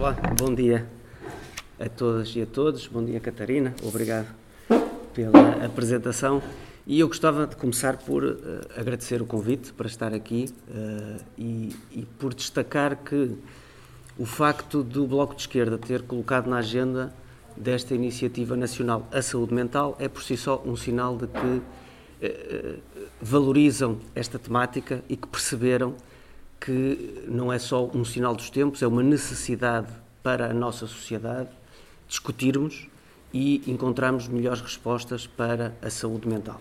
Olá, bom dia a todas e a todos. Bom dia, Catarina. Obrigado pela apresentação. E eu gostava de começar por uh, agradecer o convite para estar aqui uh, e, e, por destacar que o facto do Bloco de Esquerda ter colocado na agenda desta iniciativa nacional a saúde mental é por si só um sinal de que uh, valorizam esta temática e que perceberam que não é só um sinal dos tempos, é uma necessidade para a nossa sociedade discutirmos e encontrarmos melhores respostas para a saúde mental.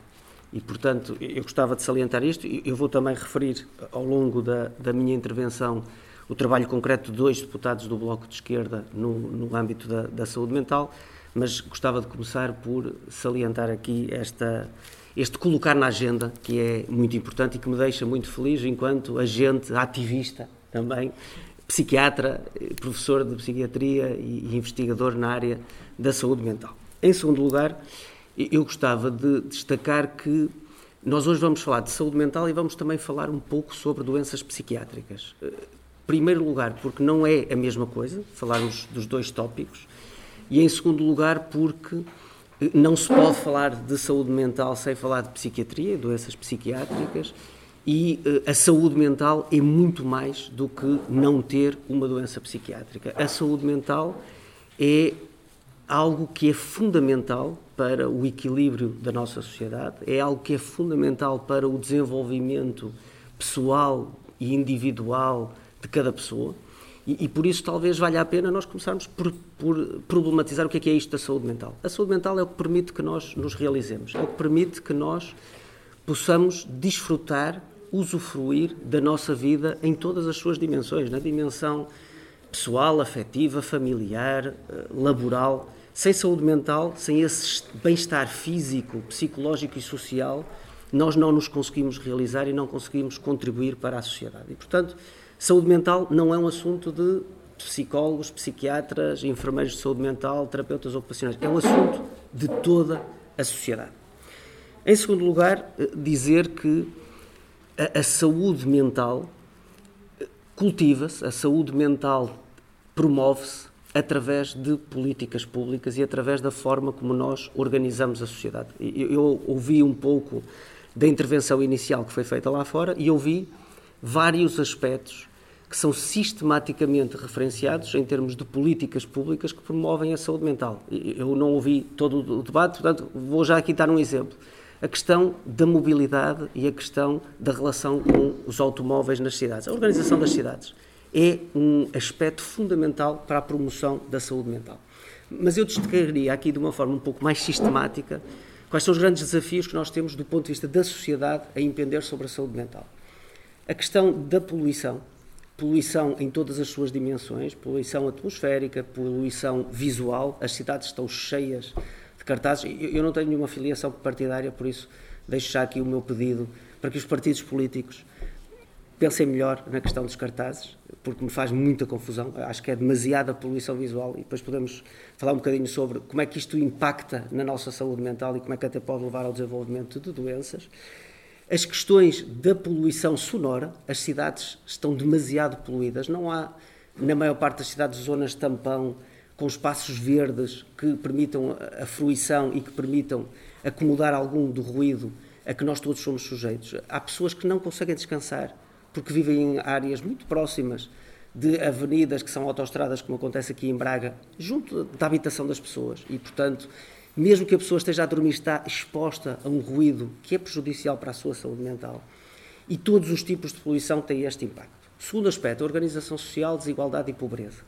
E, portanto, eu gostava de salientar isto. Eu vou também referir ao longo da, da minha intervenção o trabalho concreto de dois deputados do Bloco de Esquerda no, no âmbito da, da saúde mental, mas gostava de começar por salientar aqui esta, este colocar na agenda, que é muito importante e que me deixa muito feliz enquanto agente, ativista também, psiquiatra, professor de psiquiatria e investigador na área da saúde mental. Em segundo lugar, eu gostava de destacar que nós hoje vamos falar de saúde mental e vamos também falar um pouco sobre doenças psiquiátricas. Em primeiro lugar, porque não é a mesma coisa falarmos dos dois tópicos, e em segundo lugar, porque não se pode falar de saúde mental sem falar de psiquiatria, doenças psiquiátricas, e uh, a saúde mental é muito mais do que não ter uma doença psiquiátrica. A saúde mental é algo que é fundamental para o equilíbrio da nossa sociedade, é algo que é fundamental para o desenvolvimento pessoal e individual de cada pessoa. E, e, por isso talvez valha a pena nós começarmos por, por, problematizar o que é, que é isto da saúde mental. A saúde mental é o que permite que nós nos realizemos, é o que permite que nós possamos desfrutar, usufruir da nossa vida em todas as suas dimensões, na dimensão pessoal, afetiva, familiar, eh, laboral. Sem saúde mental, sem esse bem-estar físico, psicológico e social, nós não nos conseguimos realizar e não conseguimos contribuir para a sociedade. E, portanto, Saúde mental não é um assunto de psicólogos, psiquiatras, enfermeiros de saúde mental, terapeutas ocupacionais. É um assunto de toda a sociedade. Em segundo lugar, eh, dizer que a, a saúde mental eh, cultiva-se, a saúde mental promove-se através de políticas públicas e através da forma como nós organizamos a sociedade. Eu, eu ouvi um pouco da intervenção inicial que foi feita lá fora e ouvi vários aspectos que são sistematicamente referenciados em termos de políticas públicas que promovem a saúde mental. Eu não ouvi todo o debate, portanto, vou já aqui dar um exemplo. A questão da mobilidade e a questão da relação com os automóveis nas cidades. A organização das cidades é um aspecto fundamental para a promoção da saúde mental. Mas eu destacaria aqui de uma forma um pouco mais sistemática quais são os grandes desafios que nós temos do ponto de vista da sociedade a empreender sobre a saúde mental. A questão da poluição, poluição em todas as suas dimensões, poluição atmosférica, poluição visual, as cidades estão cheias de cartazes. Eu não tenho nenhuma filiação partidária, por isso deixo já aqui o meu pedido para que os partidos políticos pensem melhor na questão dos cartazes, porque me faz muita confusão. Acho que é demasiada poluição visual e depois podemos falar um bocadinho sobre como é que isto impacta na nossa saúde mental e como é que até pode levar ao desenvolvimento de doenças. As questões da poluição sonora, as cidades estão demasiado poluídas, não há, na maior parte das cidades, zonas tampão com espaços verdes que permitam a fruição e que permitam acomodar algum do ruído a que nós todos somos sujeitos. Há pessoas que não conseguem descansar porque vivem em áreas muito próximas de avenidas que são autoestradas, como acontece aqui em Braga, junto da habitação das pessoas. E, portanto, mesmo que a pessoa esteja a dormir, está exposta a um ruído que é prejudicial para a sua saúde mental. E todos os tipos de poluição têm este impacto. Segundo aspecto, organização social, desigualdade e pobreza.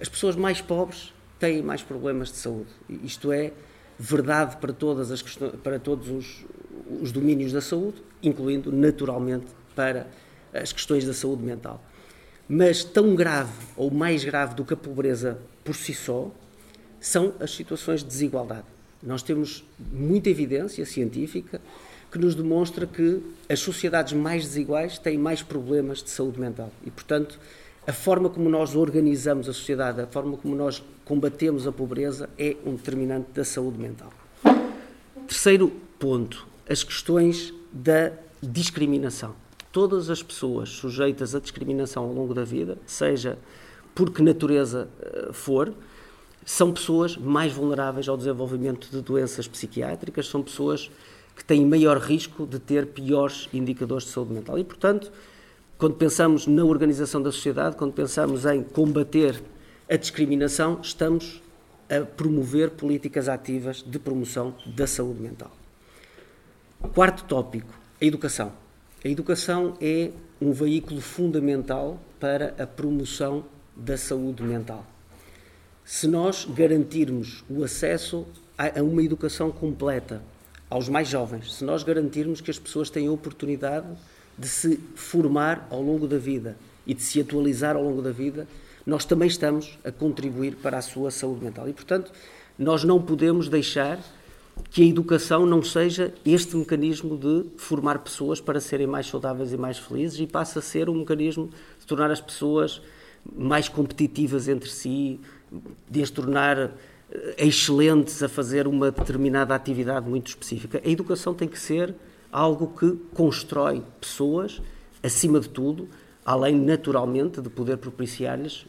As pessoas mais pobres têm mais problemas de saúde. Isto é verdade para, todas as questões, para todos os, os domínios da saúde, incluindo, naturalmente, para as questões da saúde mental. Mas tão grave ou mais grave do que a pobreza por si só são as situações de desigualdade. Nós temos muita evidência científica que nos demonstra que as sociedades mais desiguais têm mais problemas de saúde mental e, portanto, a forma como nós organizamos a sociedade, a forma como nós combatemos a pobreza é um determinante da saúde mental. Terceiro ponto, as questões da discriminação. Todas as pessoas sujeitas à discriminação ao longo da vida, seja por que natureza uh, for, são pessoas mais vulneráveis ao desenvolvimento de doenças psiquiátricas, são pessoas que têm maior risco de ter piores indicadores de saúde mental. E, portanto, quando pensamos na organização da sociedade, quando pensamos em combater a discriminação, estamos a promover políticas ativas de promoção da saúde mental. Quarto tópico, a educação. A educação é um veículo fundamental para a promoção da saúde mental. Se nós garantirmos o acesso a uma educação completa aos mais jovens, se nós garantirmos que as pessoas têm a oportunidade de se formar ao longo da vida e de se atualizar ao longo da vida, nós também estamos a contribuir para a sua saúde mental. E, portanto, nós não podemos deixar que a educação não seja este mecanismo de formar pessoas para serem mais saudáveis e mais felizes e passe a ser um mecanismo de tornar as pessoas mais competitivas entre si, de as tornar eh, excelentes a fazer uma determinada atividade muito específica. A educação tem que ser algo que constrói pessoas, acima de tudo, além naturalmente de poder propiciar-lhes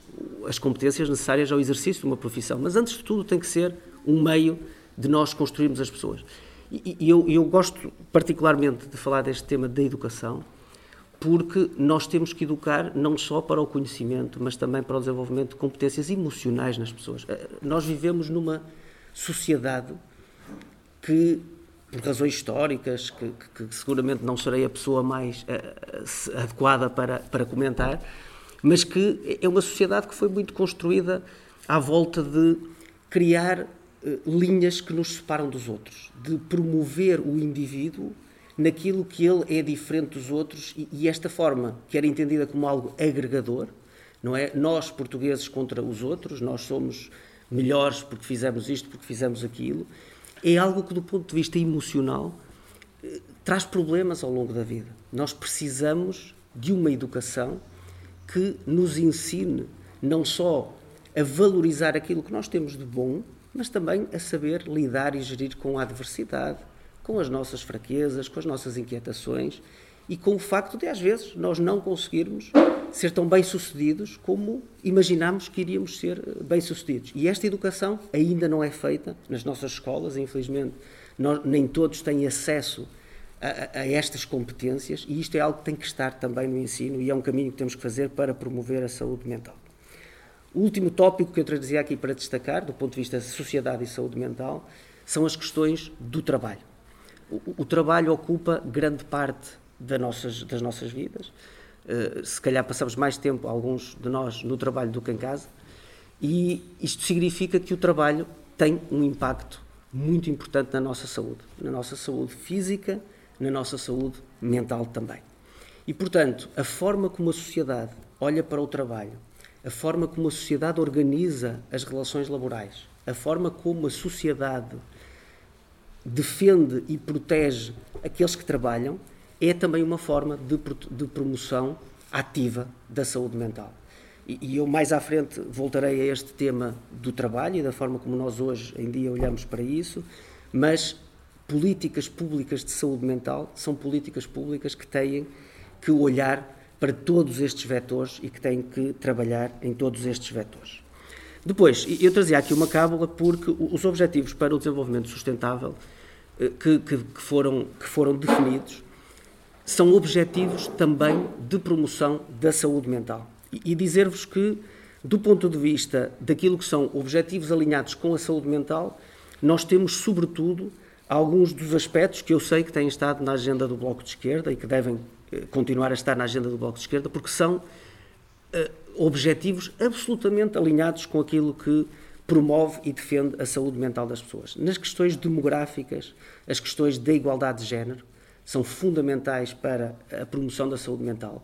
as competências necessárias ao exercício de uma profissão. Mas antes de tudo tem que ser um meio de nós construirmos as pessoas. E, eu, eu gosto particularmente de falar deste tema da educação, porque nós temos que educar não só para o conhecimento, mas também para o desenvolvimento de competências emocionais nas pessoas. Eh, nós vivemos numa sociedade que por razões históricas, que, que, que, seguramente não serei a pessoa mais uh, adequada para, para comentar, mas que é uma sociedade que foi muito construída à volta de criar uh, linhas que nos separam dos outros, de promover o indivíduo naquilo que ele é diferente dos outros e, e esta forma, que era entendida como algo agregador, não é? Nós, portugueses, contra os outros, nós somos melhores porque fizemos isto, porque fizemos aquilo, é algo que, do ponto de vista emocional, eh, traz problemas ao longo da vida. Nós precisamos de uma educação que nos ensine não só a valorizar aquilo que nós temos de bom, mas também a saber lidar e gerir com a adversidade, com as nossas fraquezas, com as nossas inquietações e com o facto de, às vezes, nós não conseguirmos ser tão bem-sucedidos como imaginámos que iríamos ser eh, bem-sucedidos. E esta educação ainda não é feita nas nossas escolas, infelizmente, nós, nem todos têm acesso a, a, estas competências e isto é algo que tem que estar também no ensino e é um caminho que temos que fazer para promover a saúde mental. O último tópico que eu trazia aqui para destacar, do ponto de vista da sociedade e saúde mental, são as questões do trabalho. O, o trabalho ocupa grande parte das nossas, das nossas vidas. Uh, se calhar passamos mais tempo, alguns de nós, no trabalho do que em casa, e isto significa que o trabalho tem um impacto muito importante na nossa saúde, na nossa saúde física, na nossa saúde mental também. E, portanto, a forma como a sociedade olha para o trabalho, a forma como a sociedade organiza as relações laborais, a forma como a sociedade defende e protege aqueles que trabalham, é também uma forma de, de promoção ativa da saúde mental. E, e, eu mais à frente voltarei a este tema do trabalho e da forma como nós hoje em dia olhamos para isso, mas políticas públicas de saúde mental são políticas públicas que têm que olhar para todos estes vetores e que têm que trabalhar em todos estes vetores. Depois, eu trazia aqui uma cábula porque os objetivos para o desenvolvimento sustentável que, que, que foram, que foram definidos são objetivos também de promoção da saúde mental. E, e dizer-vos que, do ponto de vista daquilo que são objetivos alinhados com a saúde mental, nós temos, sobretudo, alguns dos aspectos que eu sei que têm estado na agenda do Bloco de Esquerda e que devem eh, continuar a estar na agenda do Bloco de Esquerda, porque são uh, objetivos absolutamente alinhados com aquilo que promove e defende a saúde mental das pessoas. Nas questões demográficas, as questões da igualdade de género, são fundamentais para a promoção da saúde mental.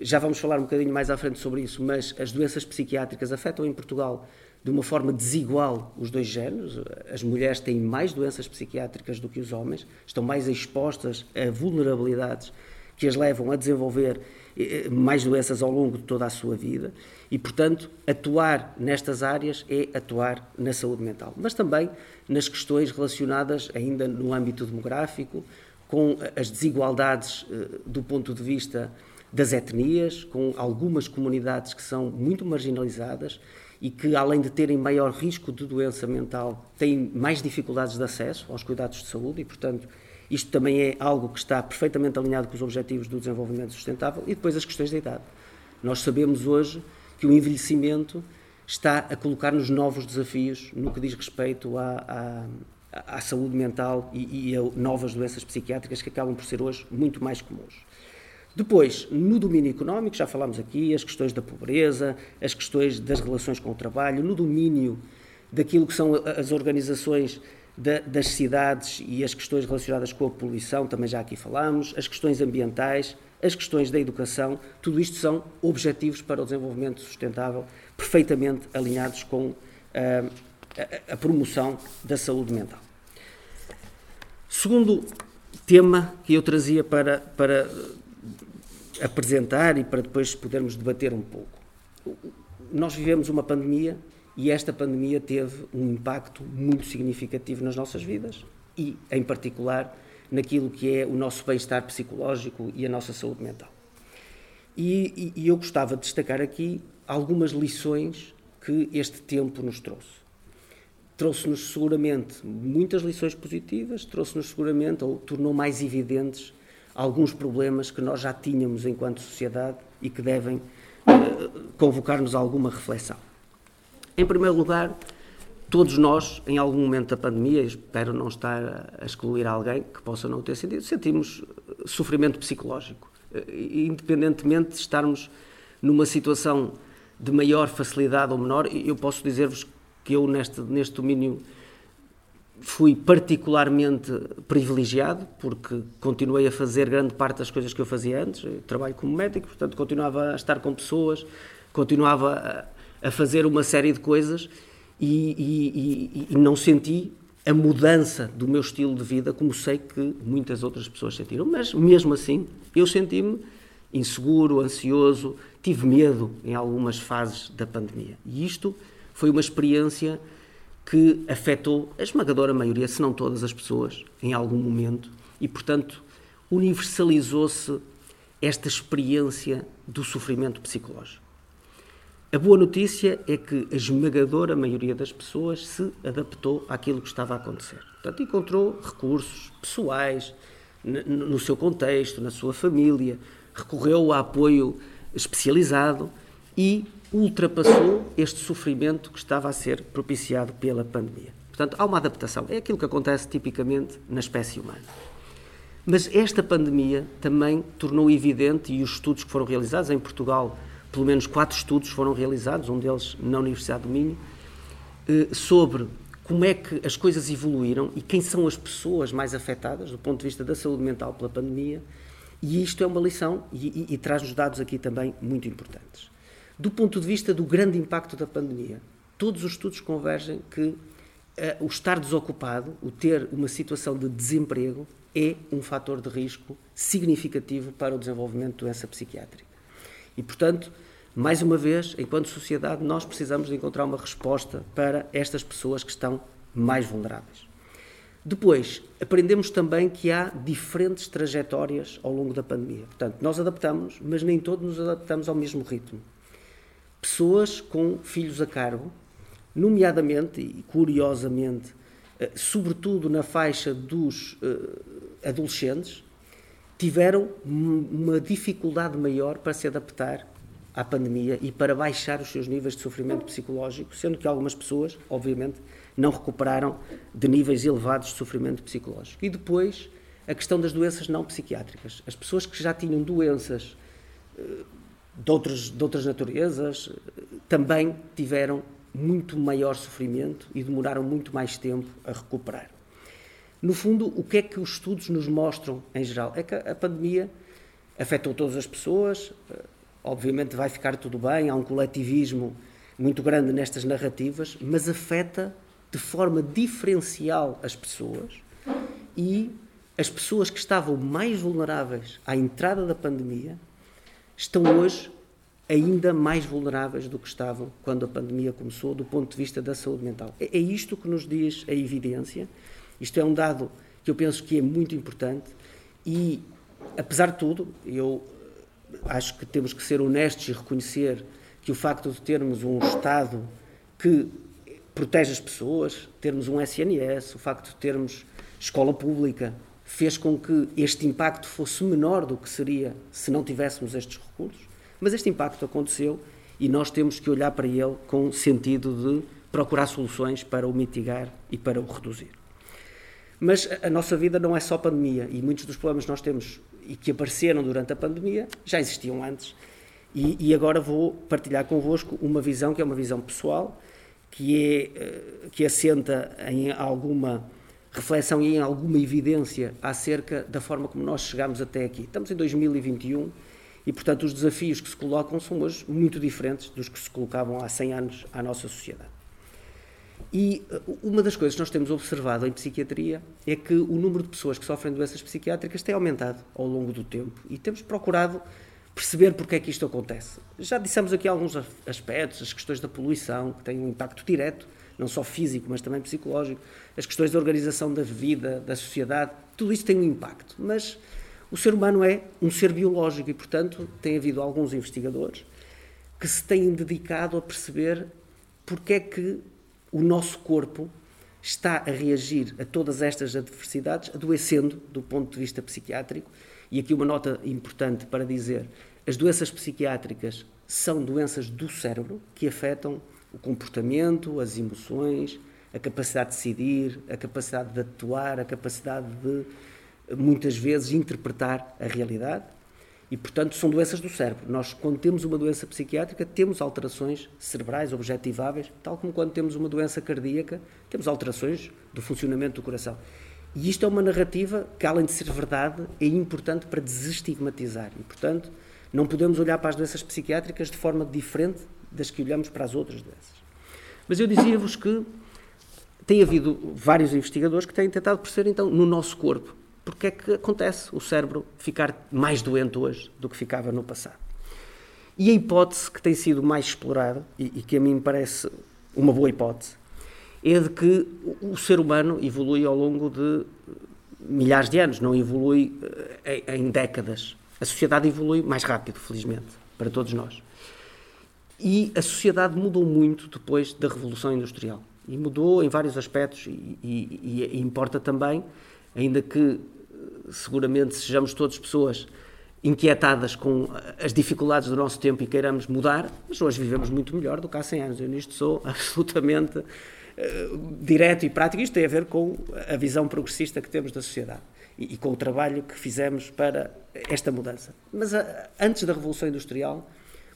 Já vamos falar um bocadinho mais à frente sobre isso, mas as doenças psiquiátricas afetam em Portugal de uma forma desigual os dois géneros. As mulheres têm mais doenças psiquiátricas do que os homens, estão mais expostas a vulnerabilidades que as levam a desenvolver eh, mais doenças ao longo de toda a sua vida e, portanto, atuar nestas áreas é atuar na saúde mental, mas também nas questões relacionadas ainda no âmbito demográfico, com as desigualdades eh, do ponto de vista das etnias, com algumas comunidades que são muito marginalizadas e que, além de terem maior risco de doença mental, têm mais dificuldades de acesso aos cuidados de saúde e, portanto, isto também é algo que está perfeitamente alinhado com os objetivos do desenvolvimento sustentável e depois as questões da idade. Nós sabemos hoje que o envelhecimento está a colocar-nos novos desafios no que diz respeito à, à, à saúde mental e, e a novas doenças psiquiátricas que acabam por ser hoje muito mais comuns. Depois, no domínio económico, já falámos aqui, as questões da pobreza, as questões das relações com o trabalho, no domínio daquilo que são as organizações da, das cidades e as questões relacionadas com a poluição, também já aqui falámos, as questões ambientais, as questões da educação, tudo isto são objetivos para o desenvolvimento sustentável, perfeitamente alinhados com a, a, a promoção da saúde mental. Segundo tema que eu trazia para, para apresentar e para depois podermos debater um pouco. Nós vivemos uma pandemia e esta pandemia teve um impacto muito significativo nas nossas vidas e, em particular, naquilo que é o nosso bem-estar psicológico e a nossa saúde mental. E, e, e eu gostava de destacar aqui algumas lições que este tempo nos trouxe. Trouxe-nos seguramente muitas lições positivas, trouxe-nos seguramente, ou tornou mais evidentes, alguns problemas que nós já tínhamos enquanto sociedade e que devem uh, convocar-nos a alguma reflexão. Em primeiro lugar, todos nós, em algum momento da pandemia, espero não estar a excluir alguém que possa não ter sentido, sentimos eh, sofrimento psicológico. Uh, independentemente de estarmos numa situação de maior facilidade ou menor, eu posso dizer-vos que eu, neste, neste domínio fui particularmente privilegiado porque continuei a fazer grande parte das coisas que eu fazia antes. Eu trabalho como médico, portanto, continuava a estar com pessoas, continuava a, a fazer uma série de coisas e, e, e, não senti a mudança do meu estilo de vida como sei que muitas outras pessoas sentiram. Mas, mesmo assim, eu senti-me inseguro, ansioso, tive medo em algumas fases da pandemia. E isto foi uma experiência que afetou a esmagadora maioria, se não todas as pessoas, em algum momento, e, portanto, universalizou-se esta experiência do sofrimento psicológico. A boa notícia é que a esmagadora maioria das pessoas se adaptou àquilo que estava a acontecer. Portanto, encontrou recursos pessoais, no seu contexto, na sua família, recorreu a apoio especializado e ultrapassou este sofrimento que estava a ser propiciado pela pandemia. Portanto, há uma adaptação. É aquilo que acontece tipicamente na espécie humana. Mas esta pandemia também tornou evidente, e os estudos que foram realizados em Portugal, pelo menos quatro estudos foram realizados, um deles na Universidade do Minho, eh, sobre como é que as coisas evoluíram e quem são as pessoas mais afetadas do ponto de vista da saúde mental pela pandemia. E isto é uma lição e, e, e traz-nos dados aqui também muito importantes. Do ponto de vista do grande impacto da pandemia, todos os estudos convergem que uh, o estar desocupado, o ter uma situação de desemprego, é um fator de risco significativo para o desenvolvimento de doença psiquiátrica. E, portanto, mais uma vez, enquanto sociedade, nós precisamos de encontrar uma resposta para estas pessoas que estão mais vulneráveis. Depois, aprendemos também que há diferentes trajetórias ao longo da pandemia. Portanto, nós adaptamos, mas nem todos nos adaptamos ao mesmo ritmo pessoas com filhos a cargo, nomeadamente e curiosamente, eh, sobretudo na faixa dos eh, adolescentes, tiveram uma dificuldade maior para se adaptar à pandemia e para baixar os seus níveis de sofrimento psicológico, sendo que algumas pessoas, obviamente, não recuperaram de níveis elevados de sofrimento psicológico. E depois, a questão das doenças não psiquiátricas. As pessoas que já tinham doenças eh, de, de outras naturezas também tiveram muito maior sofrimento e demoraram muito mais tempo a recuperar. No fundo, o que é que os estudos nos mostram em geral? É que a pandemia afetou todas as pessoas, obviamente vai ficar tudo bem, há um coletivismo muito grande nestas narrativas, mas afeta de forma diferencial as pessoas e as pessoas que estavam mais vulneráveis à entrada da pandemia estão hoje ainda mais vulneráveis do que estavam quando a pandemia começou, do ponto de vista da saúde mental. É, é isto que nos diz a evidência. Isto é um dado que eu penso que é muito importante e, apesar de tudo, eu acho que temos que ser honestos e reconhecer que o facto de termos um Estado que protege as pessoas, termos um SNS, o facto de termos escola pública, fez com que este impacto fosse menor do que seria se não tivéssemos estes recursos. Mas este impacto aconteceu e nós temos que olhar para ele com sentido de procurar soluções para o mitigar e para o reduzir. Mas a nossa vida não é só pandemia e muitos dos problemas que nós temos e que apareceram durante a pandemia já existiam antes. E, e agora vou partilhar convosco uma visão que é uma visão pessoal, que, é, eh, que assenta em alguma reflexão e em alguma evidência acerca da forma como nós chegamos até aqui. Estamos em 2021 e, portanto, os desafios que se colocam são hoje muito diferentes dos que se colocavam há 100 anos à nossa sociedade. E eh, uma das coisas que nós temos observado em psiquiatria é que o número de pessoas que sofrem doenças psiquiátricas tem aumentado ao longo do tempo e temos procurado perceber porque é que isto acontece. Já dissemos aqui alguns aspectos, as questões da poluição, que têm um impacto direto, não só físico, mas também psicológico, as questões da organização da vida, da sociedade, tudo isso tem um impacto. Mas o ser humano é um ser biológico e, portanto, tem havido alguns investigadores que se têm dedicado a perceber porque é que o nosso corpo está a reagir a todas estas adversidades, adoecendo do ponto de vista psiquiátrico. E aqui uma nota importante para dizer: as doenças psiquiátricas são doenças do cérebro que afetam o comportamento, as emoções, a capacidade de decidir, a capacidade de atuar, a capacidade de muitas vezes interpretar a realidade e, portanto, são doenças do cérebro. Nós, quando temos uma doença psiquiátrica, temos alterações cerebrais objetiváveis, tal como quando temos uma doença cardíaca, temos alterações do funcionamento do coração. E isto é uma narrativa que, além de ser verdade, é importante para desestigmatizar. E, portanto, não podemos olhar para as doenças psiquiátricas de forma diferente das que olhamos para as outras doenças. Mas eu dizia-vos que tem havido vários investigadores que têm tentado perceber, então, no nosso corpo, porque é que acontece o cérebro ficar mais doente hoje do que ficava no passado. E a hipótese que tem sido mais explorada, e, e que a mim parece uma boa hipótese, é de que o ser humano evolui ao longo de milhares de anos, não evolui eh, em, décadas. A sociedade evolui mais rápido, felizmente, para todos nós. E a sociedade mudou muito depois da Revolução Industrial. E mudou em vários aspectos, e, e, e importa também ainda que eh, seguramente sejamos todos pessoas inquietadas com as dificuldades do nosso tempo e queiramos mudar, mas hoje vivemos muito melhor do que há 100 anos. Eu nisto sou absolutamente uh, direto e prático. Isto tem a ver com a visão progressista que temos da sociedade e, com o trabalho que fizemos para esta mudança. Mas uh, antes da Revolução Industrial,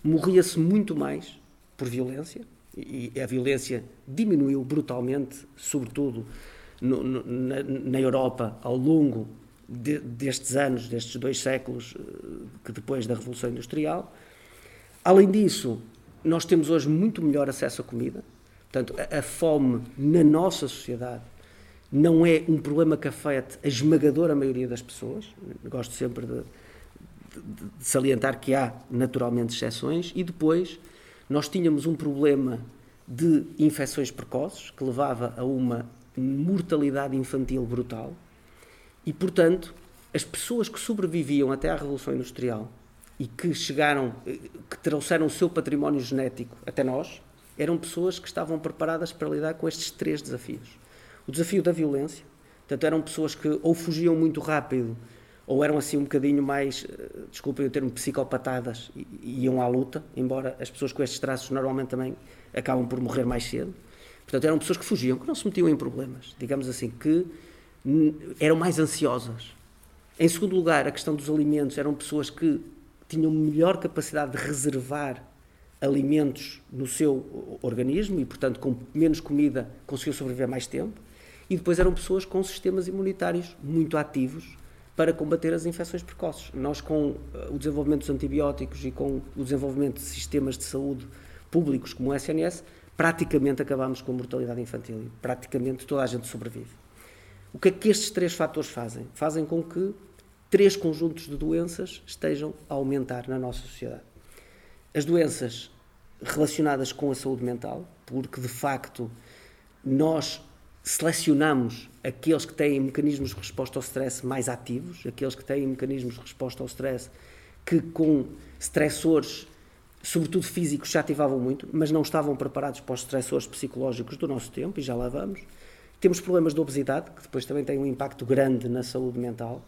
morria-se muito mais por violência e, e a violência diminuiu brutalmente, sobretudo no, no, na, na, Europa ao longo de, destes anos, destes dois séculos eh, que depois da Revolução Industrial. Além disso, nós temos hoje muito melhor acesso à comida. Portanto, a, a fome na nossa sociedade não é um problema que afete a esmagadora maioria das pessoas. Gosto sempre de, de, de salientar que há naturalmente exceções. E depois, nós tínhamos um problema de infecções precoces que levava a uma mortalidade infantil brutal e, portanto, as pessoas que sobreviviam até à Revolução Industrial e que chegaram, que trouxeram o seu património genético até nós, eram pessoas que estavam preparadas para lidar com estes três desafios. O desafio da violência, portanto, eram pessoas que ou fugiam muito rápido ou eram assim um bocadinho mais, eh, desculpem o termo, psicopatadas e iam à luta, embora as pessoas com estes traços normalmente também acabam por morrer mais cedo. Portanto, eram pessoas que fugiam, que não se metiam em problemas, digamos assim, que eram mais ansiosas. Em segundo lugar, a questão dos alimentos, eram pessoas que tinham melhor capacidade de reservar alimentos no seu organismo e, portanto, com menos comida conseguiam sobreviver mais tempo. E depois eram pessoas com sistemas imunitários muito ativos para combater as infecções precoces. Nós, com eh, o desenvolvimento dos antibióticos e com o desenvolvimento de sistemas de saúde públicos como o SNS, praticamente acabamos com a mortalidade infantil e praticamente toda a gente sobrevive. O que é que estes três fatores fazem? Fazem com que três conjuntos de doenças estejam a aumentar na nossa sociedade. As doenças relacionadas com a saúde mental, porque de facto nós selecionamos aqueles que têm mecanismos de resposta ao stress mais ativos, aqueles que têm mecanismos de resposta ao stress que com stressores, sobretudo físicos, já ativavam muito, mas não estavam preparados para os stressores psicológicos do nosso tempo, e já lá vamos. Temos problemas de obesidade, que depois também têm um impacto grande na saúde mental,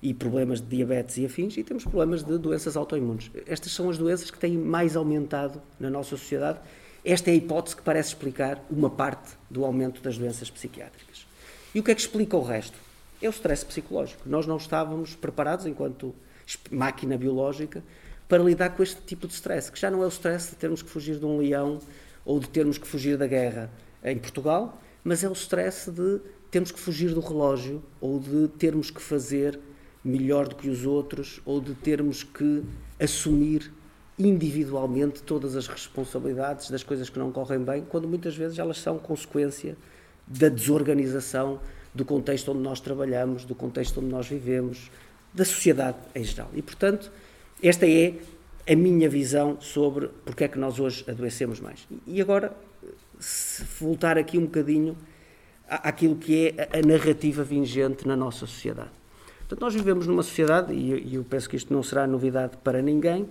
e problemas de diabetes e afins, e temos problemas de doenças autoimunes. Estas são as doenças que têm mais aumentado na nossa sociedade. Esta é a hipótese que parece explicar uma parte do aumento das doenças psiquiátricas. E o que é que explica o resto? É o stress psicológico. Nós não estávamos preparados, enquanto máquina biológica, para lidar com este tipo de stress, que já não é o stress de termos que fugir de um leão ou de termos que fugir da guerra em Portugal, mas é o stress de termos que fugir do relógio ou de termos que fazer melhor do que os outros ou de termos que assumir individualmente todas as responsabilidades das coisas que não correm bem, quando muitas vezes elas são consequência da desorganização do contexto onde nós trabalhamos, do contexto onde nós vivemos, da sociedade em geral. E, portanto, esta é a minha visão sobre porque é que nós hoje adoecemos mais. E agora, se voltar aqui um bocadinho àquilo que é a narrativa vingente na nossa sociedade. Portanto, nós vivemos numa sociedade, e eu penso que isto não será novidade para ninguém,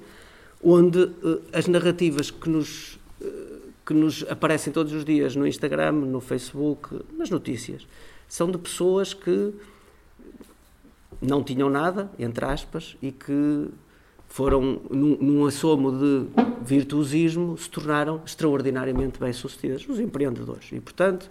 onde uh, as narrativas que nos, uh, que nos aparecem todos os dias no Instagram, no Facebook, nas notícias, são de pessoas que não tinham nada, entre aspas, e que foram, num, num assomo de virtuosismo, se tornaram extraordinariamente bem-sucedidas, os empreendedores. E, portanto,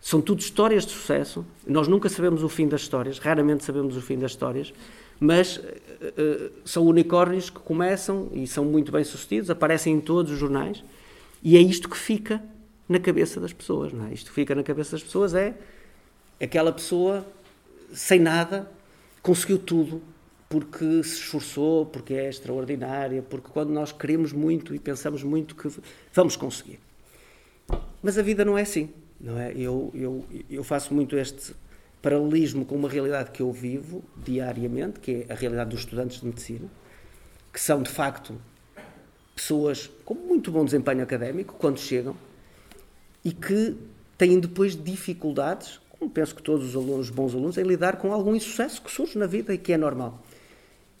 são tudo histórias de sucesso. Nós nunca sabemos o fim das histórias, raramente sabemos o fim das histórias, mas uh, são unicórnios que começam e são muito bem sucedidos, aparecem em todos os jornais, e é isto que fica na cabeça das pessoas. Não é? Isto que fica na cabeça das pessoas é aquela pessoa sem nada conseguiu tudo porque se esforçou, porque é extraordinária, porque quando nós queremos muito e pensamos muito que vamos conseguir. Mas a vida não é assim não é? Eu, eu, eu faço muito este paralelismo com uma realidade que eu vivo diariamente, que é a realidade dos estudantes de medicina, que são de facto pessoas com muito bom desempenho académico quando chegam e que têm depois dificuldades, como penso que todos os alunos, bons alunos, em lidar com algum insucesso que surge na vida e que é normal.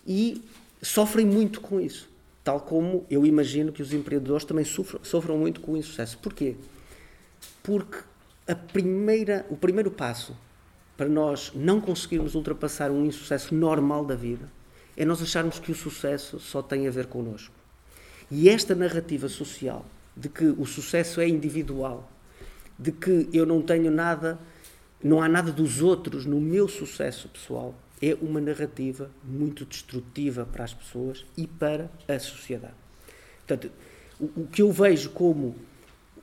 E sofrem muito com isso, tal como eu imagino que os empreendedores também sofram, sofram muito com o insucesso. Porquê? Porque a primeira, o primeiro passo para nós não conseguirmos ultrapassar um insucesso normal da vida é nós acharmos que o sucesso só tem a ver connosco. E esta narrativa social de que o sucesso é individual, de que eu não tenho nada, não há nada dos outros no meu sucesso pessoal, é uma narrativa muito destrutiva para as pessoas e para a sociedade. Portanto, o, o que eu vejo como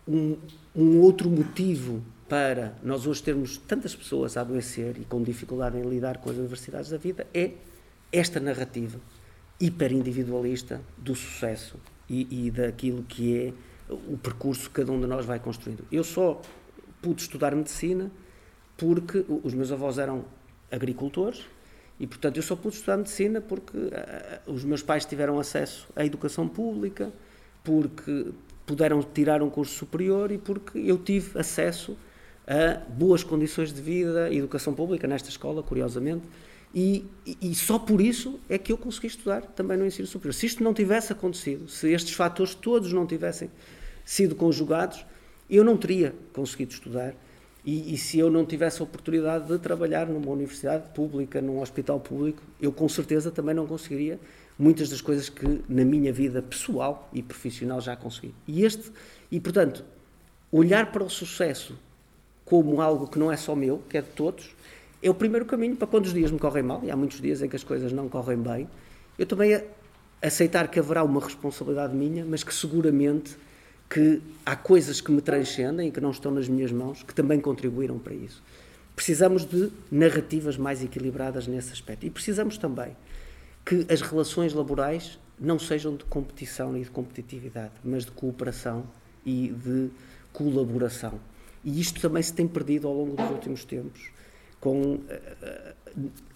um, um outro motivo para nós hoje termos tantas pessoas a adoecer e com dificuldade em lidar com as adversidades da vida é esta narrativa hiperindividualista do sucesso e, e daquilo que é o percurso que cada um de nós vai construindo. Eu só pude estudar medicina porque os meus avós eram agricultores e, portanto, eu só pude estudar medicina porque uh, os meus pais tiveram acesso à educação pública, porque puderam tirar um curso superior e porque eu tive acesso a boas condições de vida, educação pública nesta escola, curiosamente, e, e, só por isso é que eu consegui estudar também no ensino superior. Se isto não tivesse acontecido, se estes fatores todos não tivessem sido conjugados, eu não teria conseguido estudar. E, e, se eu não tivesse a oportunidade de trabalhar numa universidade pública, num hospital público, eu com certeza também não conseguiria muitas das coisas que na minha vida pessoal e profissional já consegui. E este, e portanto, olhar para o sucesso como algo que não é só meu, que é de todos, é o primeiro caminho para quando os dias me correm mal, e há muitos dias em que as coisas não correm bem, eu também aceitar que haverá uma responsabilidade minha, mas que seguramente que há coisas que me transcendem e que não estão nas minhas mãos, que também contribuíram para isso. Precisamos de narrativas mais equilibradas nesse aspecto. E precisamos também que as relações laborais não sejam de competição e de competitividade, mas de cooperação e de colaboração. E isto também se tem perdido ao longo dos últimos tempos, com, eh, eh,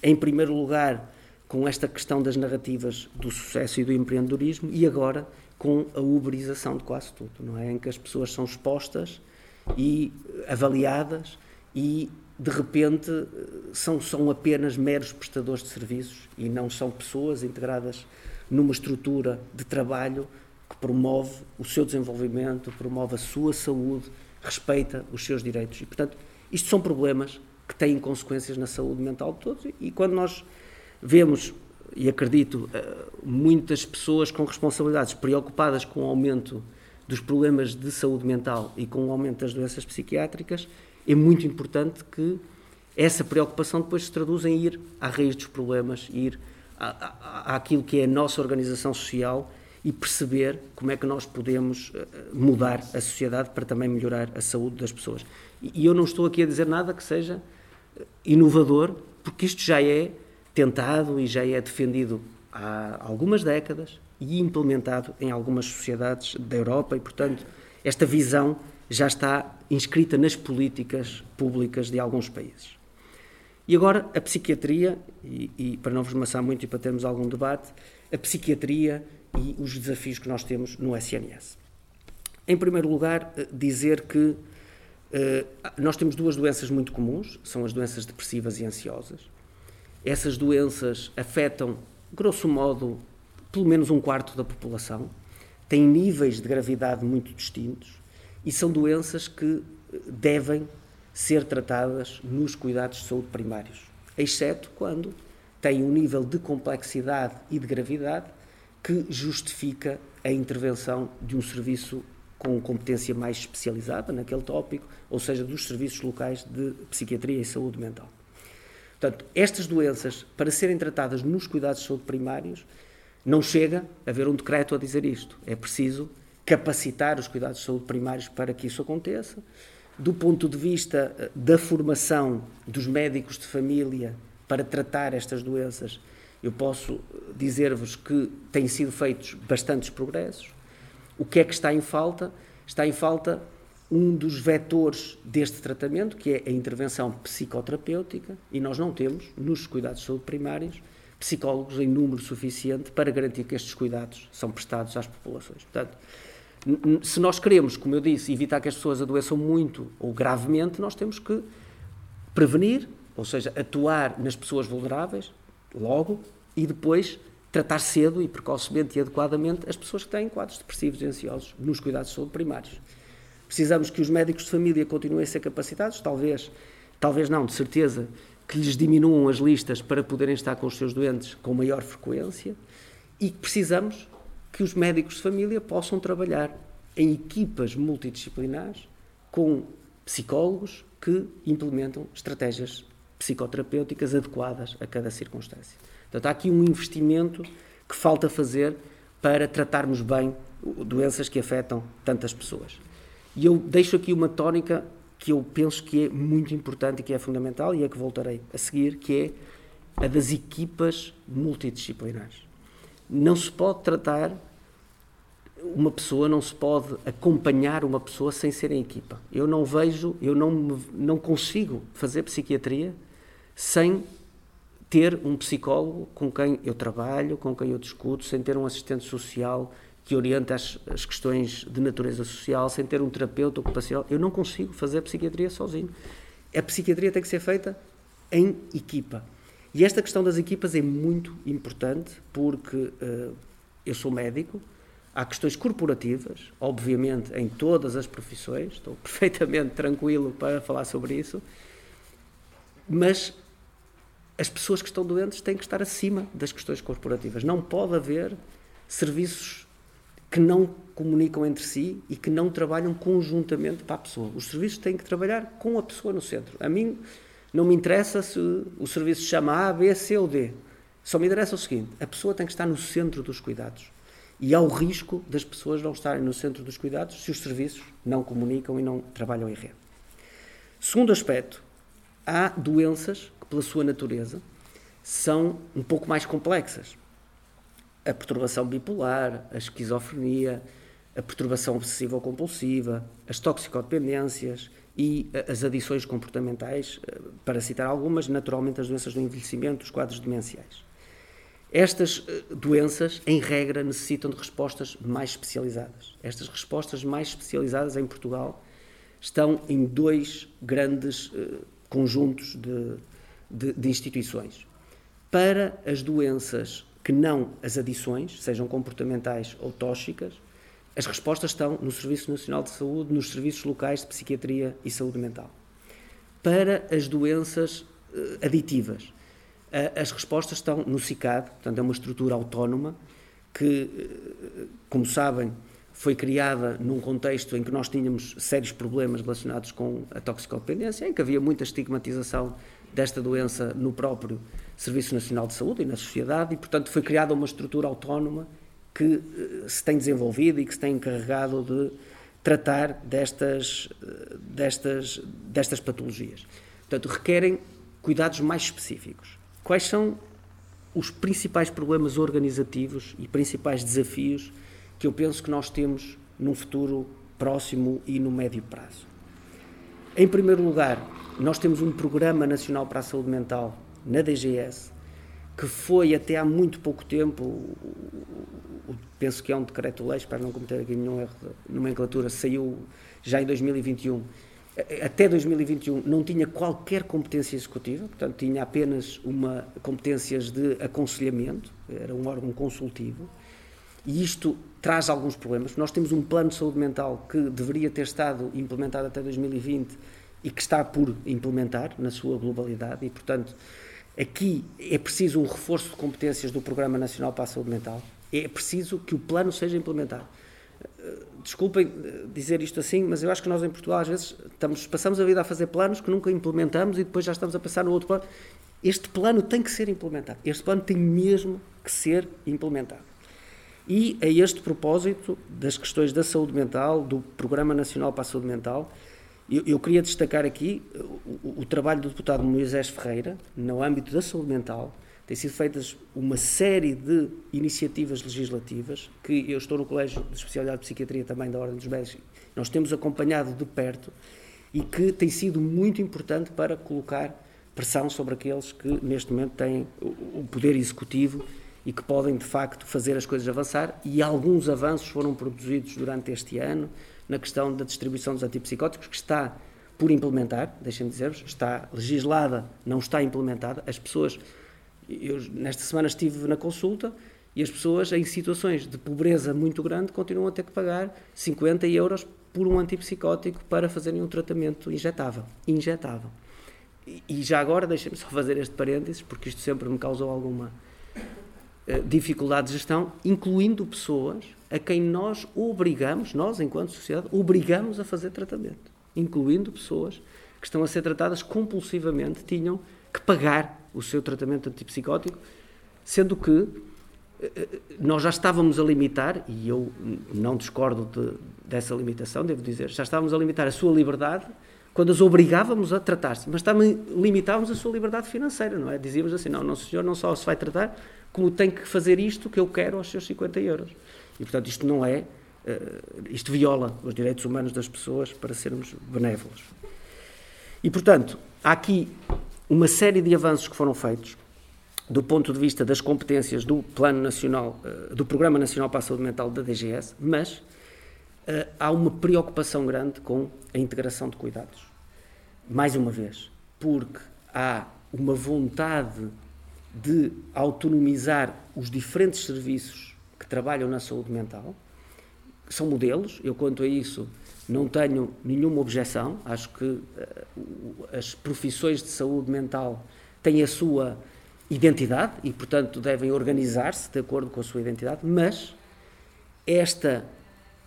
em primeiro lugar, com esta questão das narrativas do sucesso e do empreendedorismo e agora com a uberização de quase tudo, não é? Em que as pessoas são expostas e avaliadas e de repente são, são apenas meros prestadores de serviços e não são pessoas integradas numa estrutura de trabalho que promove o seu desenvolvimento, promove a sua saúde, respeita os seus direitos. E, portanto, isto são problemas que têm consequências na saúde mental de todos. E quando nós vemos, e acredito, eh, muitas pessoas com responsabilidades preocupadas com o aumento dos problemas de saúde mental e com o aumento das doenças psiquiátricas, é muito importante que essa preocupação depois se traduz em ir à raiz dos problemas, ir àquilo que é a nossa organização social e perceber como é que nós podemos eh, mudar a sociedade para também melhorar a saúde das pessoas. E eu não estou aqui a dizer nada que seja eh, inovador, porque isto já é tentado e já é defendido há algumas décadas e implementado em algumas sociedades da Europa e, portanto, esta visão já está inscrita nas políticas públicas de alguns países. E agora a psiquiatria, e, e, para não vos maçar muito e para termos algum debate, a psiquiatria e os desafios que nós temos no SNS. Em primeiro lugar, eh, dizer que eh, nós temos duas doenças muito comuns, são as doenças depressivas e ansiosas. Essas doenças afetam, grosso modo, pelo menos um quarto da população, têm níveis de gravidade muito distintos e são doenças que eh, devem ser tratadas nos cuidados de saúde primários, exceto quando têm um nível de complexidade e de gravidade que justifica a intervenção de um serviço com competência mais especializada naquele tópico, ou seja, dos serviços locais de psiquiatria e saúde mental. Portanto, estas doenças, para serem tratadas nos cuidados de saúde primários, não chega a haver um decreto a dizer isto. É preciso capacitar os cuidados de saúde primários para que isso aconteça. Do ponto de vista eh, da formação dos médicos de família para tratar estas doenças, eu posso dizer-vos que têm sido feitos bastantes progressos. O que é que está em falta? Está em falta um dos vetores deste tratamento, que é a intervenção psicoterapêutica, e nós não temos, nos cuidados de saúde primários, psicólogos em número suficiente para garantir que estes cuidados são prestados às populações. Portanto, se nós queremos, como eu disse, evitar que as pessoas adoeçam muito ou gravemente, nós temos que prevenir, ou seja, atuar nas pessoas vulneráveis, logo, e depois tratar cedo e precocemente e adequadamente as pessoas que têm quadros depressivos e ansiosos nos cuidados de saúde primários. Precisamos que os médicos de família continuem a ser capacitados, talvez, talvez não, de certeza, que lhes diminuam as listas para poderem estar com os seus doentes com maior frequência e precisamos que os médicos de família possam trabalhar em equipas multidisciplinares com psicólogos que implementam estratégias psicoterapêuticas adequadas a cada circunstância. Portanto, há aqui um investimento que falta fazer para tratarmos bem doenças que afetam tantas pessoas. E eu deixo aqui uma tónica que eu penso que é muito importante e que é fundamental e é que voltarei a seguir, que é a das equipas multidisciplinares. Não se pode tratar uma pessoa, não se pode acompanhar uma pessoa sem ser em equipa. Eu não vejo, eu não, não consigo fazer psiquiatria sem ter um psicólogo com quem eu trabalho, com quem eu discuto, sem ter um assistente social que orienta as, as questões de natureza social, sem ter um terapeuta ocupacional. Eu não consigo fazer psiquiatria sozinho. A psiquiatria tem que ser feita em equipa. E esta questão das equipas é muito importante porque uh, eu sou médico, há questões corporativas, obviamente em todas as profissões, estou perfeitamente tranquilo para falar sobre isso, mas as pessoas que estão doentes têm que estar acima das questões corporativas. Não pode haver serviços que não comunicam entre si e que não trabalham conjuntamente para a pessoa. Os serviços têm que trabalhar com a pessoa no centro. A mim não me interessa se o serviço se chama A, B, C ou D. Só me interessa o seguinte: a pessoa tem que estar no centro dos cuidados. E há o risco das pessoas não estarem no centro dos cuidados se os serviços não comunicam e não trabalham em rede. Segundo aspecto, há doenças pela sua natureza, são um pouco mais complexas. A perturbação bipolar, a esquizofrenia, a perturbação obsessiva ou compulsiva, as toxicodependências e as adições comportamentais, eh, para citar algumas, naturalmente as doenças do envelhecimento, os quadros demenciais. Estas eh, doenças, em regra, necessitam de respostas mais especializadas. Estas respostas mais especializadas em Portugal estão em dois grandes eh, conjuntos de, de, de instituições. Para as doenças que não as adições, sejam comportamentais ou tóxicas, as respostas estão no Serviço Nacional de Saúde, nos serviços locais de psiquiatria e saúde mental. Para as doenças uh, aditivas, as respostas estão no CICAD, portanto, é uma estrutura autónoma que, uh, como sabem, foi criada num contexto em que nós tínhamos sérios problemas relacionados com a toxicodependência, em que havia muita estigmatização desta doença no próprio Serviço Nacional de Saúde e na sociedade, e, portanto, foi criada uma estrutura autónoma que uh, se tem desenvolvido e que se tem encarregado de tratar destas, uh, destas, destas patologias. Portanto, requerem cuidados mais específicos. Quais são os principais problemas organizativos e principais desafios que eu penso que nós temos num futuro próximo e no médio prazo? Em primeiro lugar, nós temos um Programa Nacional para a Saúde Mental na DGS, que foi até há muito pouco tempo, penso que é um decreto-lei, espero não cometer aqui nenhum erro de nomenclatura, saiu já em 2021. Até 2021 não tinha qualquer competência executiva, portanto tinha apenas uma competências de aconselhamento, era um órgão consultivo, e isto traz alguns problemas. Nós temos um plano de saúde mental que deveria ter estado implementado até 2020 e que está por implementar na sua globalidade e, portanto, aqui é preciso um reforço de competências do Programa Nacional para a Saúde Mental. É preciso que o plano seja implementado. Eh, desculpem eh, dizer isto assim, mas eu acho que nós em Portugal às vezes estamos, passamos a vida a fazer planos que nunca implementamos e depois já estamos a passar no outro plano. Este plano tem que ser implementado. Este plano tem mesmo que ser implementado. E a este propósito das questões da saúde mental, do Programa Nacional para a Saúde Mental, eu, eu queria destacar aqui o, o, trabalho do deputado Moisés Ferreira, no âmbito da saúde mental. Tem sido feitas uma série de iniciativas legislativas, que eu estou no Colégio de Especialidade de Psiquiatria também da Ordem dos Médicos, nós temos acompanhado de perto e que tem sido muito importante para colocar pressão sobre aqueles que neste momento têm o poder executivo e que podem de facto fazer as coisas avançar e alguns avanços foram produzidos durante este ano na questão da distribuição dos antipsicóticos, que está por implementar, deixem-me dizer-vos, está legislada, não está implementada. As pessoas, eu nesta semana estive na consulta e as pessoas em situações de pobreza muito grande continuam a ter que pagar 50 euros por um antipsicótico para fazerem um tratamento injetável. Injetável. E, já agora, deixem-me só fazer este parênteses, porque isto sempre me causou alguma dificuldade de gestão, incluindo pessoas a quem nós obrigamos, nós enquanto sociedade, obrigamos a fazer tratamento, incluindo pessoas que estão a ser tratadas compulsivamente, tinham que pagar o seu tratamento antipsicótico, sendo que eh, eh, nós já estávamos a limitar, e eu não discordo de, dessa limitação, devo dizer, já estávamos a limitar a sua liberdade quando as obrigávamos a tratar-se, mas também limitávamos a sua liberdade financeira, não é? Dizíamos assim, não, não senhor, não só se vai tratar, como tem que fazer isto que eu quero aos seus 50 euros. E, portanto, isto não é. Uh, isto viola os direitos humanos das pessoas para sermos benévolos. E, portanto, há aqui uma série de avanços que foram feitos do ponto de vista das competências do Plano Nacional, uh, do Programa Nacional para a Saúde Mental da DGS, mas uh, há uma preocupação grande com a integração de cuidados. Mais uma vez, porque há uma vontade de autonomizar os diferentes serviços que trabalham na saúde mental. São modelos, eu quanto a isso não tenho nenhuma objeção, acho que uh, as profissões de saúde mental têm a sua identidade e, portanto, devem organizar-se de acordo com a sua identidade, mas esta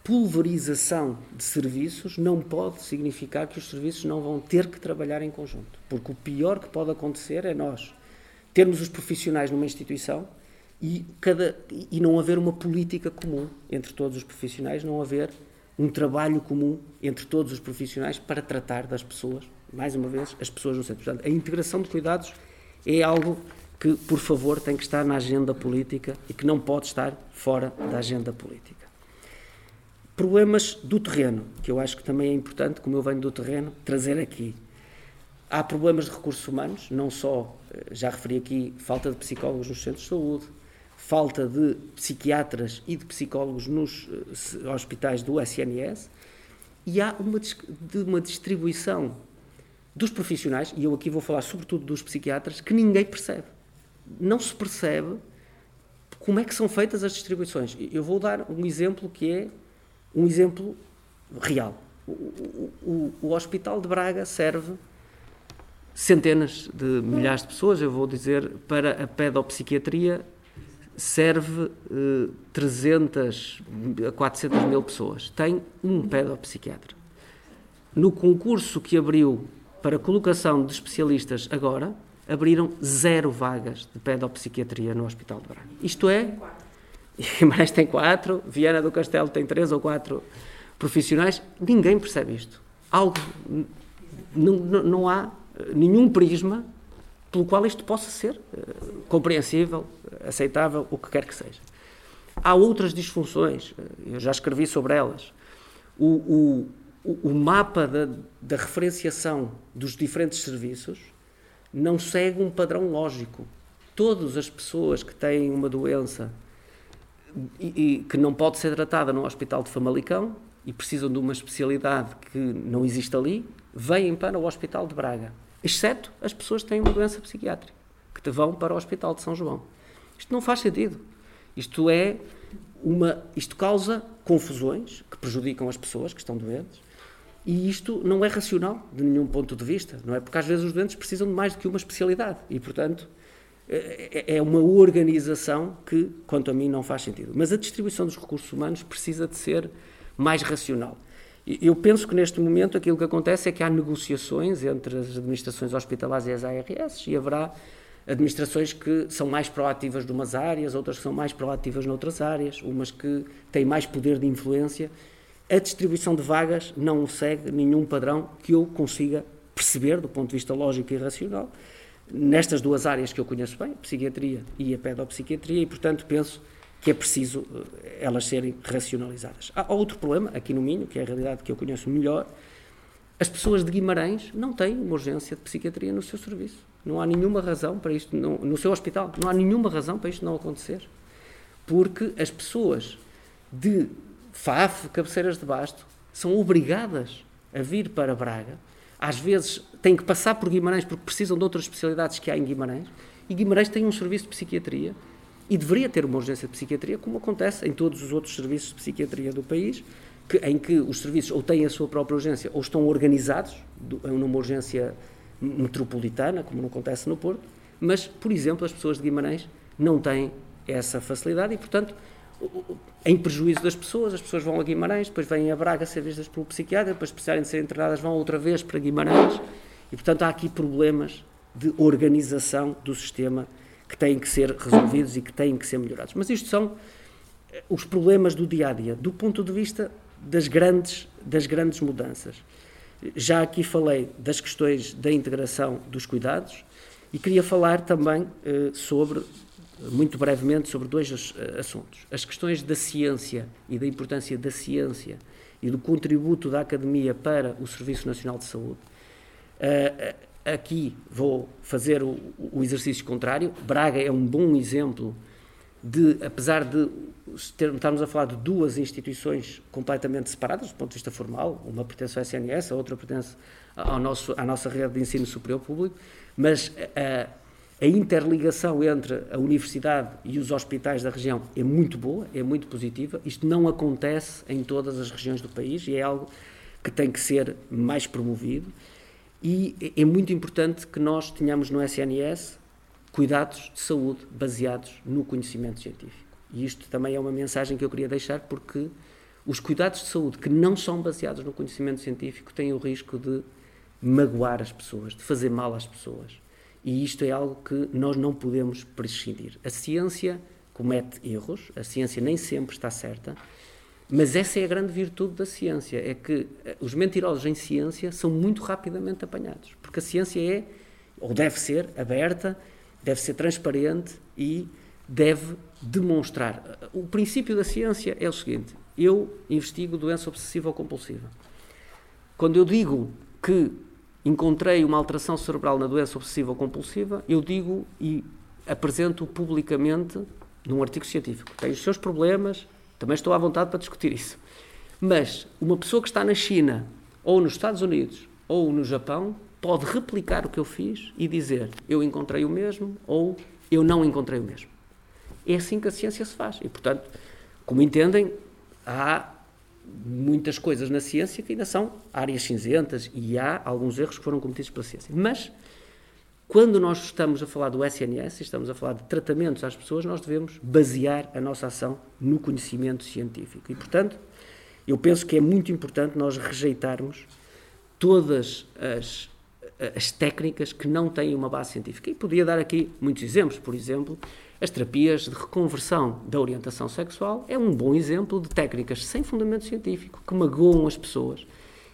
pulverização de serviços não pode significar que os serviços não vão ter que trabalhar em conjunto, porque o pior que pode acontecer é nós termos os profissionais numa instituição e, cada, e não haver uma política comum entre todos os profissionais, não haver um trabalho comum entre todos os profissionais para tratar das pessoas, mais uma vez, as pessoas no centro. Portanto, a integração de cuidados é algo que, por favor, tem que estar na agenda política e que não pode estar fora da agenda política. Problemas do terreno, que eu acho que também é importante, como eu venho do terreno, trazer aqui. Há problemas de recursos humanos, não só, já referi aqui, falta de psicólogos nos centros de saúde, falta de psiquiatras e de psicólogos nos uh, hospitais do SNS e há uma, uma distribuição dos profissionais, e eu aqui vou falar sobretudo dos psiquiatras, que ninguém percebe. Não se percebe Como é que são feitas as distribuições? Eu vou dar um exemplo que é um exemplo real. O, o, o, o Hospital de Braga serve centenas de milhares de pessoas, eu vou dizer, para a pedopsiquiatria serve eh, 300 a 400 mil pessoas. Tem um pedopsiquiatra. No concurso que abriu para colocação de especialistas agora, abriram zero vagas de pedopsiquiatria no Hospital de Braga. Isto é, Guimarães tem quatro, Viana do Castelo tem três ou quatro profissionais, ninguém percebe isto. Algo, não, não há nenhum prisma pelo qual isto possa ser uh, compreensível, aceitável, o que quer que seja. Há outras disfunções, eu já escrevi sobre elas. O, o, o mapa da, da referenciação dos diferentes serviços não segue um padrão lógico. Todas as pessoas que têm uma doença e, e, que não pode ser tratada no Hospital de Famalicão e precisam de uma especialidade que não existe ali, vêm para o Hospital de Braga exceto as pessoas que têm uma doença psiquiátrica, que vão para o Hospital de São João. Isto não faz sentido. Isto é uma, isto causa confusões que prejudicam as pessoas que estão doentes. E isto não é racional de nenhum ponto de vista, não é? Porque às vezes os doentes precisam de mais do que uma especialidade e, portanto, é, é, é uma organização que, quanto a mim, não faz sentido. Mas a distribuição dos recursos humanos precisa de ser mais racional. Eu penso que neste momento aquilo que acontece é que há negociações entre as administrações hospitalares e as ARS e haverá administrações que são mais proativas de umas áreas, outras que são mais proativas noutras áreas, umas que têm mais poder de influência. A distribuição de vagas não segue nenhum padrão que eu consiga perceber do ponto de vista lógico e racional nestas duas áreas que eu conheço bem, a psiquiatria e a pedopsiquiatria, e portanto penso que é preciso eh, elas serem racionalizadas. Há outro problema, aqui no Minho, que é a realidade que eu conheço melhor, as pessoas de Guimarães não têm uma urgência de psiquiatria no seu serviço. Não há nenhuma razão para isto, no, seu hospital, não há nenhuma razão para isto não acontecer. Porque as pessoas de FAF, cabeceiras de basto, são obrigadas a vir para Braga. Às vezes têm que passar por Guimarães porque precisam de outras especialidades que há em Guimarães. E Guimarães tem um serviço de psiquiatria e deveria ter uma urgência de psiquiatria, como acontece em todos os outros serviços de psiquiatria do país, que, em que os serviços ou têm a sua própria urgência ou estão organizados numa urgência metropolitana, como não acontece no Porto, mas, por exemplo, as pessoas de Guimarães não têm essa facilidade e, portanto, em prejuízo das pessoas, as pessoas vão a Guimarães, depois vêm a Braga ser vistas pelo psiquiatra, depois precisarem de ser internadas vão outra vez para Guimarães. E, portanto, há aqui problemas de organização do sistema que têm que ser resolvidos e que têm que ser melhorados. Mas isto são eh, os problemas do dia a dia, do ponto de vista das grandes, das grandes mudanças. Já aqui falei das questões da integração dos cuidados e queria falar também eh, sobre, muito brevemente, sobre dois eh, assuntos. As questões da ciência e da importância da ciência e do contributo da academia para o Serviço Nacional de Saúde. Aqui vou fazer o, o, exercício contrário. Braga é um bom exemplo de, apesar de estarmos a falar de duas instituições completamente separadas do ponto de vista formal, uma pertence ao SNS, a outra pertence ao nosso, à nossa rede de ensino superior público, mas a, a interligação entre a universidade e os hospitais da região é muito boa, é muito positiva. Isto não acontece em todas as regiões do país e é algo que tem que ser mais promovido. E é muito importante que nós tenhamos no SNS cuidados de saúde baseados no conhecimento científico. E isto também é uma mensagem que eu queria deixar, porque os cuidados de saúde que não são baseados no conhecimento científico têm o risco de magoar as pessoas, de fazer mal às pessoas. E isto é algo que nós não podemos prescindir. A ciência comete erros, a ciência nem sempre está certa, mas essa é a grande virtude da ciência, é que eh, os mentirosos em ciência são muito rapidamente apanhados, porque a ciência é, ou deve ser, aberta, deve ser transparente e deve demonstrar. O princípio da ciência é o seguinte: eu investigo doença obsessiva ou compulsiva. Quando eu digo que encontrei uma alteração cerebral na doença obsessiva ou compulsiva, eu digo e apresento publicamente num artigo científico. Tem os seus problemas, também estou à vontade para discutir isso. Mas uma pessoa que está na China, ou nos Estados Unidos, ou no Japão, pode replicar o que eu fiz e dizer eu encontrei o mesmo ou eu não encontrei o mesmo. É assim que a ciência se faz. E, portanto, como entendem, há muitas coisas na ciência que ainda são áreas cinzentas e há alguns erros que foram cometidos pela ciência. Mas, quando nós estamos a falar do SNS, estamos a falar de tratamentos às pessoas, nós devemos basear a nossa ação no conhecimento científico. E, portanto, eu penso que é muito importante nós rejeitarmos todas as, as técnicas que não têm uma base científica. E podia dar aqui muitos exemplos. Por exemplo, as terapias de reconversão da orientação sexual é um bom exemplo de técnicas sem fundamento científico que magoam as pessoas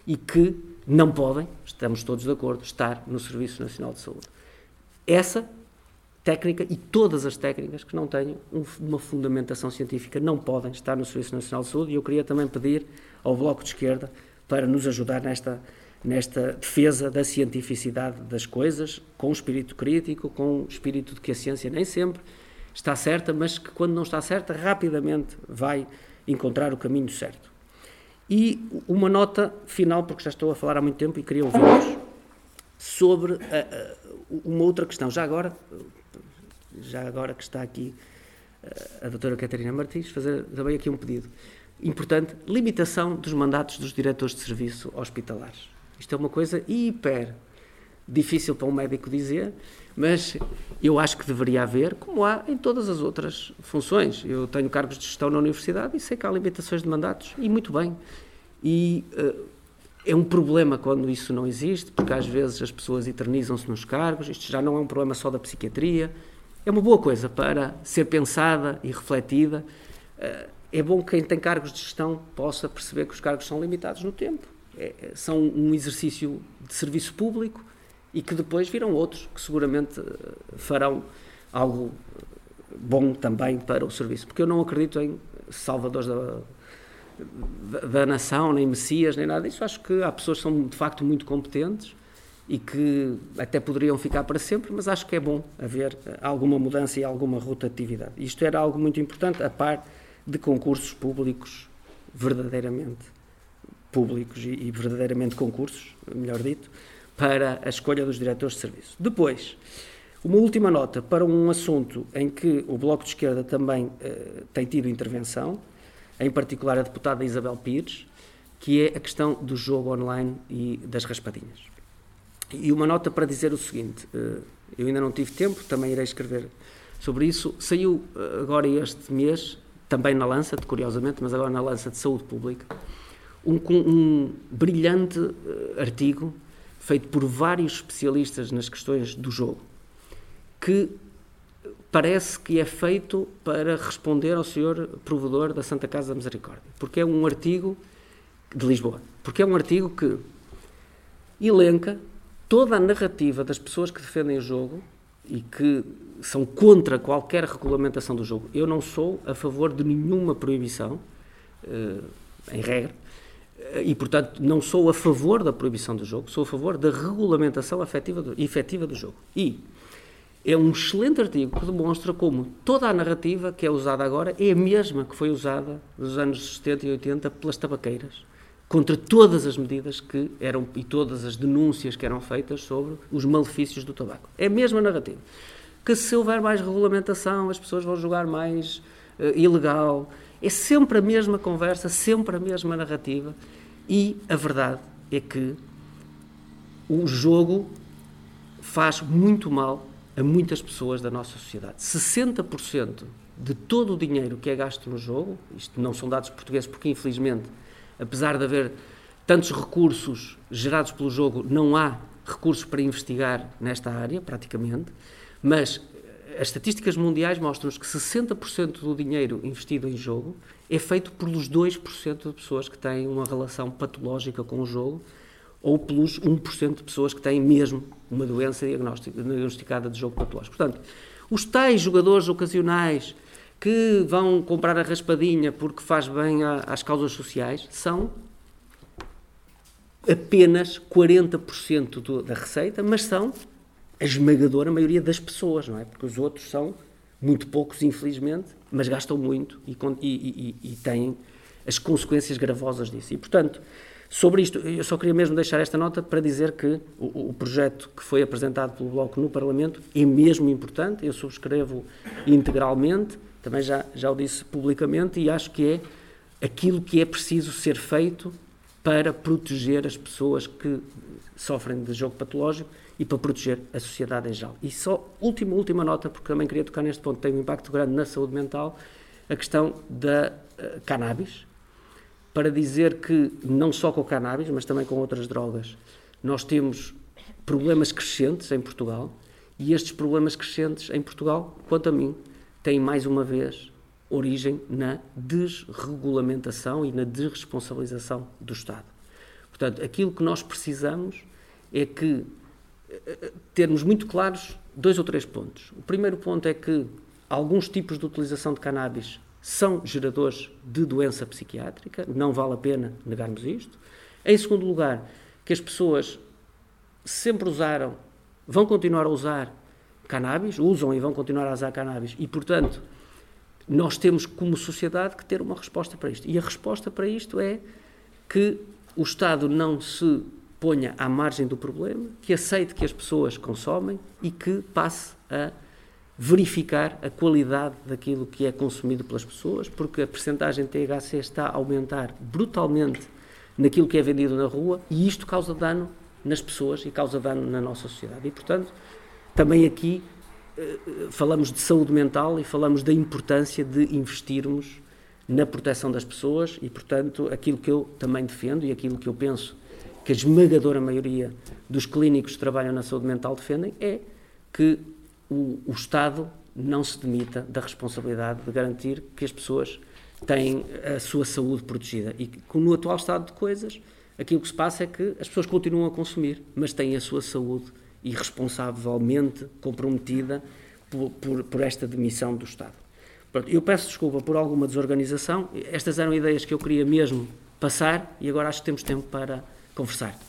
e que não podem, estamos todos de acordo, estar no Serviço Nacional de Saúde. Essa técnica e todas as técnicas que não tenham uma fundamentação científica não podem estar no Serviço Nacional de Saúde e eu queria também pedir ao Bloco de Esquerda para nos ajudar nesta, nesta defesa da cientificidade das coisas, com espírito crítico, com espírito de que a ciência nem sempre está certa, mas que quando não está certa, rapidamente vai encontrar o caminho certo. E uma nota final, porque já estou a falar há muito tempo e queria ouvir-vos, sobre a, uma outra questão. Já agora, já agora que está aqui a, a doutora Catarina Martins, fazer também aqui um pedido importante, limitação dos mandatos dos diretores de serviço hospitalares. Isto é uma coisa hiper difícil para um médico dizer, mas eu acho que deveria haver, como há em todas as outras funções. Eu tenho cargos de gestão na universidade e sei que há limitações de mandatos, e muito bem. E uh, é um problema quando isso não existe, porque às vezes as pessoas eternizam-se nos cargos, isto já não é um problema só da psiquiatria, é uma boa coisa para ser pensada e refletida. Uh, é bom que quem tem cargos de gestão possa perceber que os cargos são limitados no tempo. É, são um exercício de serviço público e que depois virão outros que seguramente eh, farão algo bom também para o serviço. Porque eu não acredito em salvadores da, da, nação, nem messias, nem nada disso. Acho que há pessoas que são de facto muito competentes e que até poderiam ficar para sempre, mas acho que é bom haver eh, alguma mudança e alguma rotatividade. Isto era algo muito importante, a par de concursos públicos verdadeiramente públicos e, e verdadeiramente concursos, melhor dito, para a escolha dos diretores de serviço. Depois, uma última nota para um assunto em que o Bloco de Esquerda também eh, tem tido intervenção, em particular a deputada Isabel Pires, que é a questão do jogo online e das raspadinhas. E uma nota para dizer o seguinte: eh, eu ainda não tive tempo, também irei escrever sobre isso. Saiu eh, agora este mês, também na Lança, curiosamente, mas agora na Lança de Saúde Pública, um, um brilhante artigo feito por vários especialistas nas questões do jogo, que parece que é feito para responder ao senhor provedor da Santa Casa da Misericórdia, porque é um artigo de Lisboa, porque é um artigo que elenca toda a narrativa das pessoas que defendem o jogo e que são contra qualquer regulamentação do jogo. Eu não sou a favor de nenhuma proibição, eh, em regra, e, portanto, não sou a favor da proibição do jogo, sou a favor da regulamentação efetiva do, efetiva do jogo. E é um excelente artigo que demonstra como toda a narrativa que é usada agora é a mesma que foi usada nos anos 70 e 80 pelas tabaqueiras, contra todas as medidas que eram e todas as denúncias que eram feitas sobre os malefícios do tabaco. É a mesma narrativa. Que se houver mais regulamentação, as pessoas vão jogar mais uh, ilegal. É sempre a mesma conversa, sempre a mesma narrativa. E a verdade é que o jogo faz muito mal a muitas pessoas da nossa sociedade. 60% de todo o dinheiro que é gasto no jogo, isto não são dados portugueses, porque infelizmente, apesar de haver tantos recursos gerados pelo jogo, não há recursos para investigar nesta área, praticamente, mas as estatísticas mundiais mostram-nos que 60% do dinheiro investido em jogo é feito pelos 2% de pessoas que têm uma relação patológica com o jogo ou pelos 1% de pessoas que têm mesmo uma doença diagnosticada de jogo patológico. Portanto, os tais jogadores ocasionais que vão comprar a raspadinha porque faz bem às causas sociais são apenas 40% do, da receita, mas são a esmagadora maioria das pessoas, não é? Porque os outros são muito poucos, infelizmente, mas gastam muito e, e, e, e têm as consequências gravosas disso. E, portanto, sobre isto, eu só queria mesmo deixar esta nota para dizer que o, o, projeto que foi apresentado pelo Bloco no Parlamento é mesmo importante, eu subscrevo integralmente Também já, já o disse publicamente e acho que é aquilo que é preciso ser feito para proteger as pessoas que sofrem de jogo patológico e para proteger a sociedade em geral. E só última, última nota, porque também queria tocar neste ponto, tem um impacto grande na saúde mental, a questão da uh, cannabis, para dizer que não só com o cannabis, mas também com outras drogas, nós temos problemas crescentes em Portugal e estes problemas crescentes em Portugal, quanto a mim, têm mais uma vez origem na desregulamentação e na desresponsabilização do Estado. Portanto, aquilo que nós precisamos é que eh, termos muito claros dois ou três pontos. O primeiro ponto é que alguns tipos de utilização de cannabis são geradores de doença psiquiátrica, não vale a pena negarmos isto. Em segundo lugar, que as pessoas sempre usaram, vão continuar a usar cannabis, usam e vão continuar a usar cannabis, e portanto nós temos como sociedade que ter uma resposta para isto. E a resposta para isto é que o Estado não se ponha à margem do problema, que aceite que as pessoas consomem e que passe a verificar a qualidade daquilo que é consumido pelas pessoas, porque a percentagem de THC está a aumentar brutalmente naquilo que é vendido na rua e isto causa dano nas pessoas e causa dano na nossa sociedade. E, portanto, também aqui eh, falamos de saúde mental e falamos da importância de investirmos na proteção das pessoas e, portanto, aquilo que eu também defendo e aquilo que eu penso que a esmagadora maioria dos clínicos que trabalham na saúde mental defendem é que o, o Estado não se demita da responsabilidade de garantir que as pessoas têm a sua saúde protegida. E que, no atual estado de coisas, aquilo que se passa é que as pessoas continuam a consumir, mas têm a sua saúde irresponsavelmente comprometida por, por, por esta demissão do Estado. Pronto, eu peço desculpa por alguma desorganização. Estas eram ideias que eu queria mesmo passar e agora acho que temos tempo para conversar.